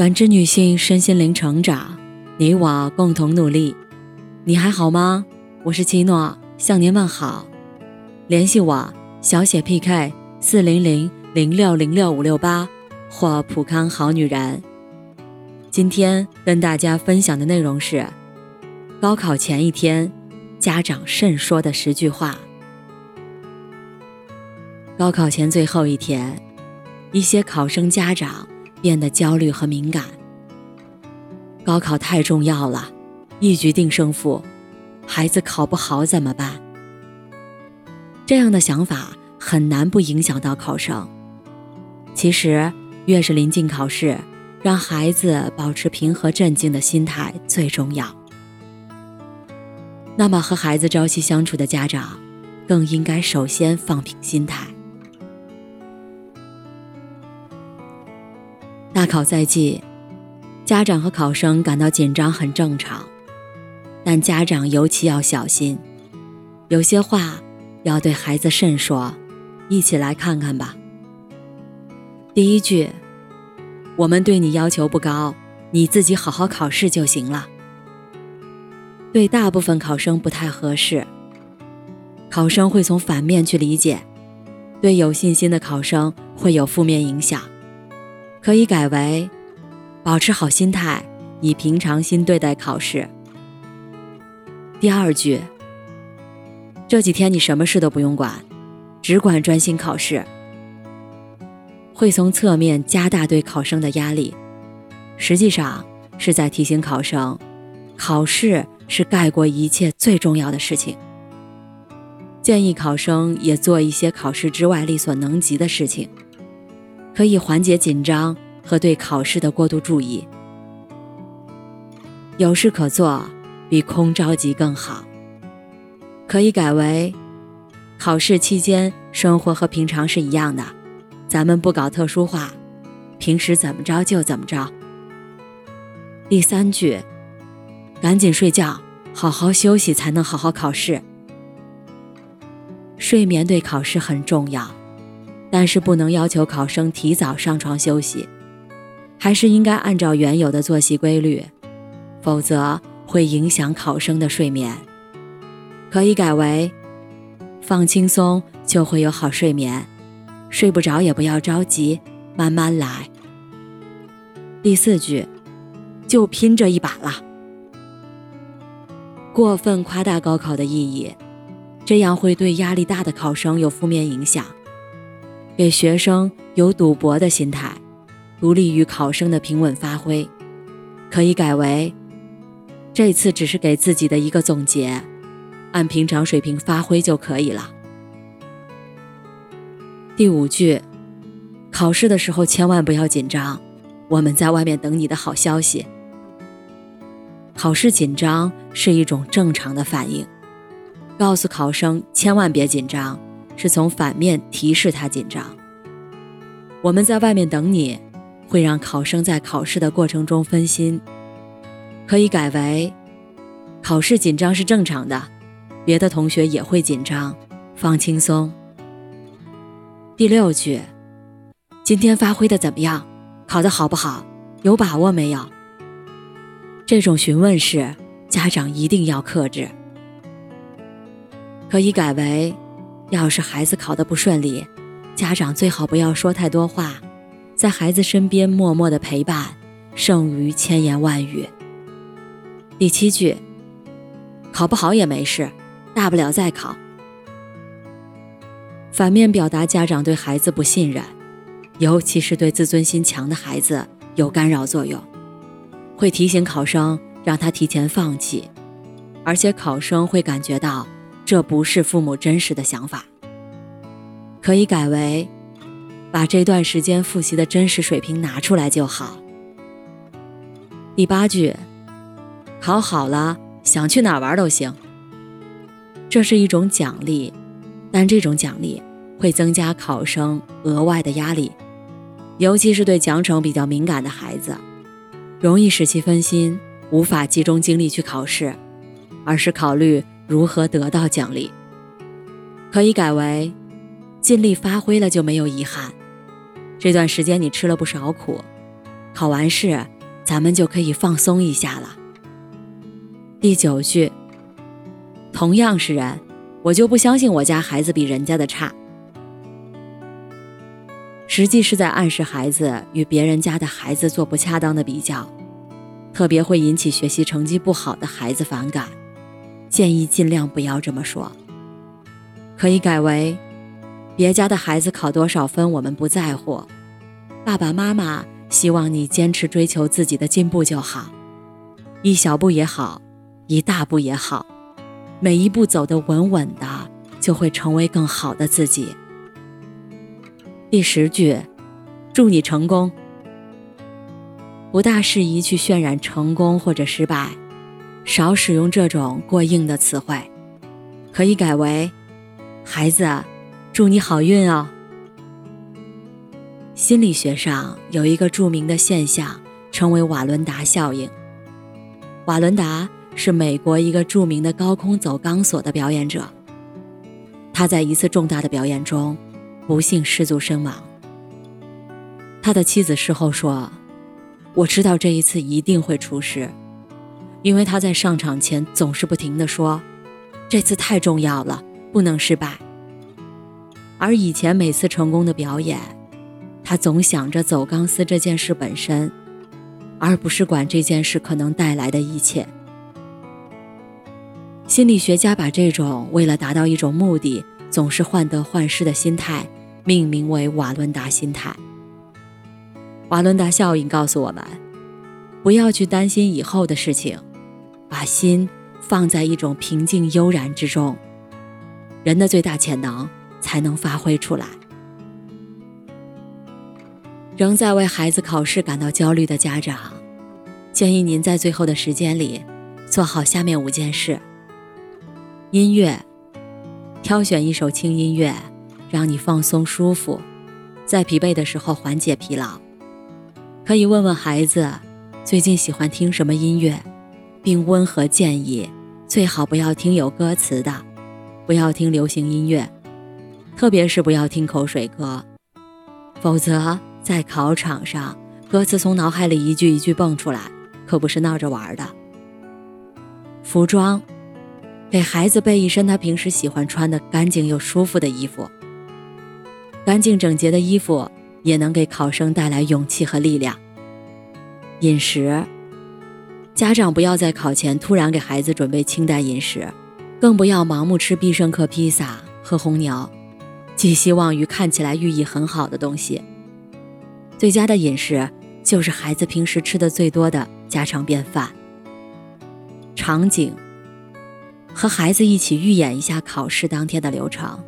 感知女性身心灵成长，你我共同努力。你还好吗？我是七诺，向您问好。联系我小写 PK 四零零零六零六五六八或普康好女人。今天跟大家分享的内容是高考前一天，家长慎说的十句话。高考前最后一天，一些考生家长。变得焦虑和敏感。高考太重要了，一局定胜负，孩子考不好怎么办？这样的想法很难不影响到考生。其实，越是临近考试，让孩子保持平和镇静的心态最重要。那么，和孩子朝夕相处的家长，更应该首先放平心态。大考在即，家长和考生感到紧张很正常，但家长尤其要小心，有些话要对孩子慎说。一起来看看吧。第一句，我们对你要求不高，你自己好好考试就行了。对大部分考生不太合适，考生会从反面去理解，对有信心的考生会有负面影响。可以改为：保持好心态，以平常心对待考试。第二句：这几天你什么事都不用管，只管专心考试。会从侧面加大对考生的压力，实际上是在提醒考生，考试是盖过一切最重要的事情。建议考生也做一些考试之外力所能及的事情。可以缓解紧张和对考试的过度注意。有事可做，比空着急更好。可以改为：考试期间生活和平常是一样的，咱们不搞特殊化，平时怎么着就怎么着。第三句，赶紧睡觉，好好休息才能好好考试。睡眠对考试很重要。但是不能要求考生提早上床休息，还是应该按照原有的作息规律，否则会影响考生的睡眠。可以改为：放轻松就会有好睡眠，睡不着也不要着急，慢慢来。第四句，就拼这一把了。过分夸大高考的意义，这样会对压力大的考生有负面影响。给学生有赌博的心态，不利于考生的平稳发挥。可以改为：这次只是给自己的一个总结，按平常水平发挥就可以了。第五句，考试的时候千万不要紧张，我们在外面等你的好消息。考试紧张是一种正常的反应，告诉考生千万别紧张。是从反面提示他紧张。我们在外面等你，会让考生在考试的过程中分心。可以改为：考试紧张是正常的，别的同学也会紧张，放轻松。第六句，今天发挥的怎么样？考得好不好？有把握没有？这种询问式，家长一定要克制。可以改为。要是孩子考得不顺利，家长最好不要说太多话，在孩子身边默默的陪伴，胜于千言万语。第七句，考不好也没事，大不了再考。反面表达家长对孩子不信任，尤其是对自尊心强的孩子有干扰作用，会提醒考生让他提前放弃，而且考生会感觉到。这不是父母真实的想法，可以改为把这段时间复习的真实水平拿出来就好。第八句，考好了想去哪玩都行。这是一种奖励，但这种奖励会增加考生额外的压力，尤其是对奖惩比较敏感的孩子，容易使其分心，无法集中精力去考试，而是考虑。如何得到奖励？可以改为尽力发挥了就没有遗憾。这段时间你吃了不少苦，考完试，咱们就可以放松一下了。第九句，同样是人，我就不相信我家孩子比人家的差。实际是在暗示孩子与别人家的孩子做不恰当的比较，特别会引起学习成绩不好的孩子反感。建议尽量不要这么说，可以改为：别家的孩子考多少分我们不在乎，爸爸妈妈希望你坚持追求自己的进步就好，一小步也好，一大步也好，每一步走得稳稳的，就会成为更好的自己。第十句，祝你成功。不大适宜去渲染成功或者失败，少使用这种过硬的词汇，可以改为：孩子，祝你好运哦。心理学上有一个著名的现象，称为瓦伦达效应。瓦伦达是美国一个著名的高空走钢索的表演者，他在一次重大的表演中。不幸失足身亡。他的妻子事后说：“我知道这一次一定会出事，因为他在上场前总是不停地说，这次太重要了，不能失败。而以前每次成功的表演，他总想着走钢丝这件事本身，而不是管这件事可能带来的一切。心理学家把这种为了达到一种目的，总是患得患失的心态。”命名为瓦伦达心态。瓦伦达效应告诉我们，不要去担心以后的事情，把心放在一种平静悠然之中，人的最大潜能才能发挥出来。仍在为孩子考试感到焦虑的家长，建议您在最后的时间里做好下面五件事：音乐，挑选一首轻音乐。让你放松舒服，在疲惫的时候缓解疲劳。可以问问孩子最近喜欢听什么音乐，并温和建议最好不要听有歌词的，不要听流行音乐，特别是不要听口水歌，否则在考场上歌词从脑海里一句一句蹦出来，可不是闹着玩的。服装，给孩子备一身他平时喜欢穿的干净又舒服的衣服。干净整洁的衣服也能给考生带来勇气和力量。饮食，家长不要在考前突然给孩子准备清淡饮食，更不要盲目吃必胜客披萨、喝红牛，寄希望于看起来寓意很好的东西。最佳的饮食就是孩子平时吃的最多的家常便饭。场景，和孩子一起预演一下考试当天的流程。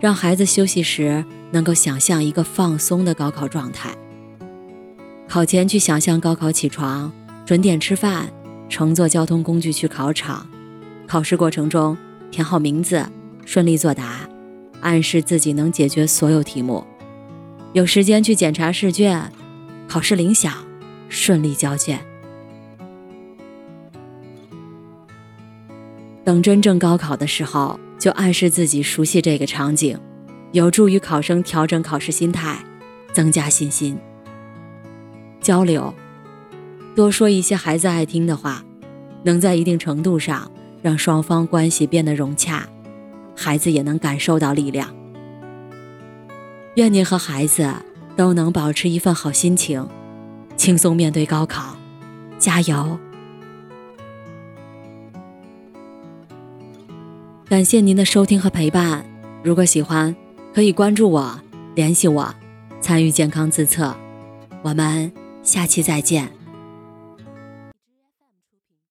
让孩子休息时能够想象一个放松的高考状态。考前去想象高考起床、准点吃饭、乘坐交通工具去考场。考试过程中填好名字，顺利作答，暗示自己能解决所有题目。有时间去检查试卷，考试铃响，顺利交卷。等真正高考的时候。就暗示自己熟悉这个场景，有助于考生调整考试心态，增加信心。交流，多说一些孩子爱听的话，能在一定程度上让双方关系变得融洽，孩子也能感受到力量。愿您和孩子都能保持一份好心情，轻松面对高考，加油！感谢您的收听和陪伴。如果喜欢，可以关注我，联系我，参与健康自测。我们下期再见。